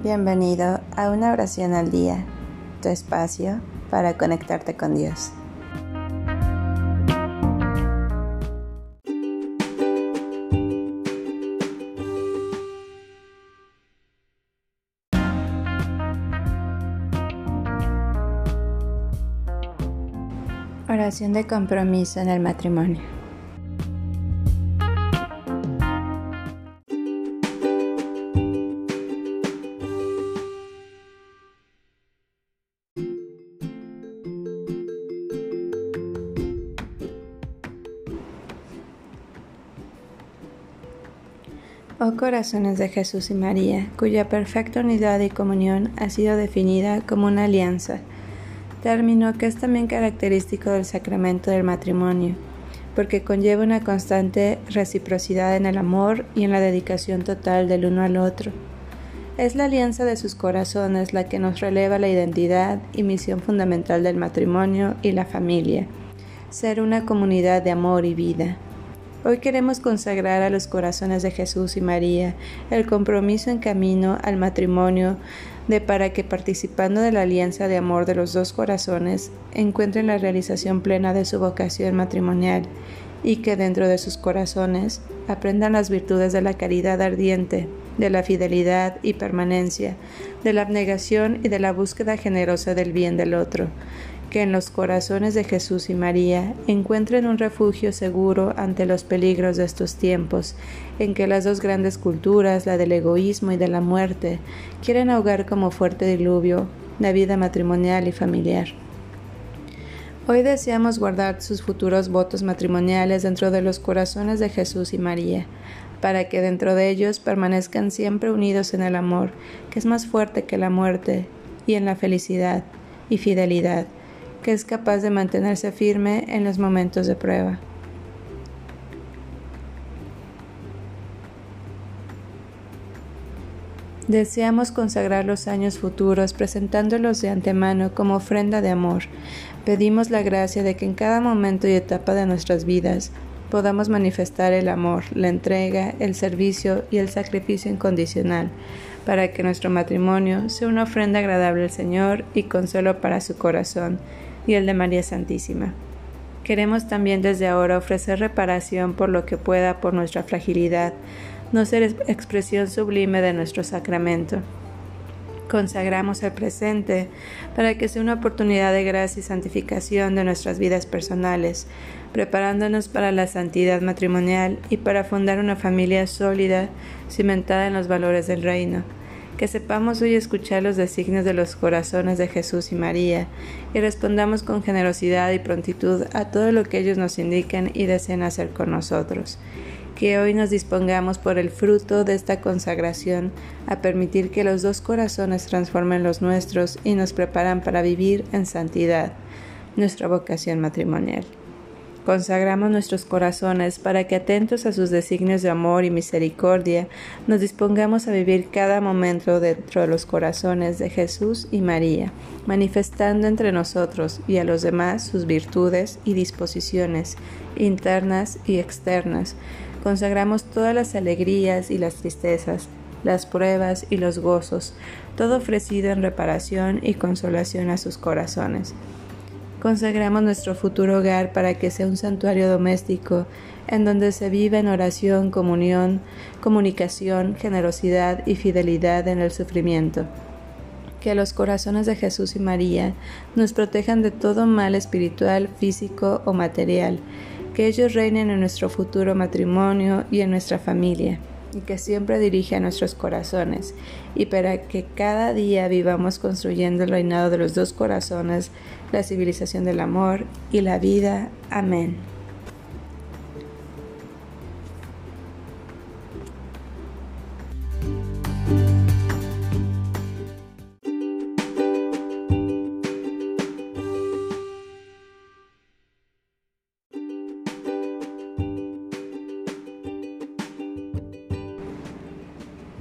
Bienvenido a una oración al día, tu espacio para conectarte con Dios. Oración de compromiso en el matrimonio. Oh corazones de Jesús y María, cuya perfecta unidad y comunión ha sido definida como una alianza, término que es también característico del sacramento del matrimonio, porque conlleva una constante reciprocidad en el amor y en la dedicación total del uno al otro. Es la alianza de sus corazones la que nos releva la identidad y misión fundamental del matrimonio y la familia, ser una comunidad de amor y vida. Hoy queremos consagrar a los corazones de Jesús y María el compromiso en camino al matrimonio de para que participando de la alianza de amor de los dos corazones encuentren la realización plena de su vocación matrimonial y que dentro de sus corazones aprendan las virtudes de la caridad ardiente, de la fidelidad y permanencia, de la abnegación y de la búsqueda generosa del bien del otro, que en los corazones de Jesús y María encuentren un refugio seguro ante los peligros de estos tiempos, en que las dos grandes culturas, la del egoísmo y de la muerte, quieren ahogar como fuerte diluvio la vida matrimonial y familiar. Hoy deseamos guardar sus futuros votos matrimoniales dentro de los corazones de Jesús y María, para que dentro de ellos permanezcan siempre unidos en el amor, que es más fuerte que la muerte, y en la felicidad y fidelidad que es capaz de mantenerse firme en los momentos de prueba. Deseamos consagrar los años futuros presentándolos de antemano como ofrenda de amor. Pedimos la gracia de que en cada momento y etapa de nuestras vidas podamos manifestar el amor, la entrega, el servicio y el sacrificio incondicional, para que nuestro matrimonio sea una ofrenda agradable al Señor y consuelo para su corazón y el de María Santísima. Queremos también desde ahora ofrecer reparación por lo que pueda por nuestra fragilidad, no ser expresión sublime de nuestro sacramento. Consagramos el presente para que sea una oportunidad de gracia y santificación de nuestras vidas personales, preparándonos para la santidad matrimonial y para fundar una familia sólida, cimentada en los valores del reino que sepamos hoy escuchar los designios de los corazones de Jesús y María y respondamos con generosidad y prontitud a todo lo que ellos nos indiquen y deseen hacer con nosotros. Que hoy nos dispongamos por el fruto de esta consagración a permitir que los dos corazones transformen los nuestros y nos preparan para vivir en santidad nuestra vocación matrimonial. Consagramos nuestros corazones para que, atentos a sus designios de amor y misericordia, nos dispongamos a vivir cada momento dentro de los corazones de Jesús y María, manifestando entre nosotros y a los demás sus virtudes y disposiciones internas y externas. Consagramos todas las alegrías y las tristezas, las pruebas y los gozos, todo ofrecido en reparación y consolación a sus corazones. Consagramos nuestro futuro hogar para que sea un santuario doméstico en donde se viva en oración, comunión, comunicación, generosidad y fidelidad en el sufrimiento. Que los corazones de Jesús y María nos protejan de todo mal espiritual, físico o material. Que ellos reinen en nuestro futuro matrimonio y en nuestra familia y que siempre dirige a nuestros corazones, y para que cada día vivamos construyendo el reinado de los dos corazones, la civilización del amor y la vida. Amén.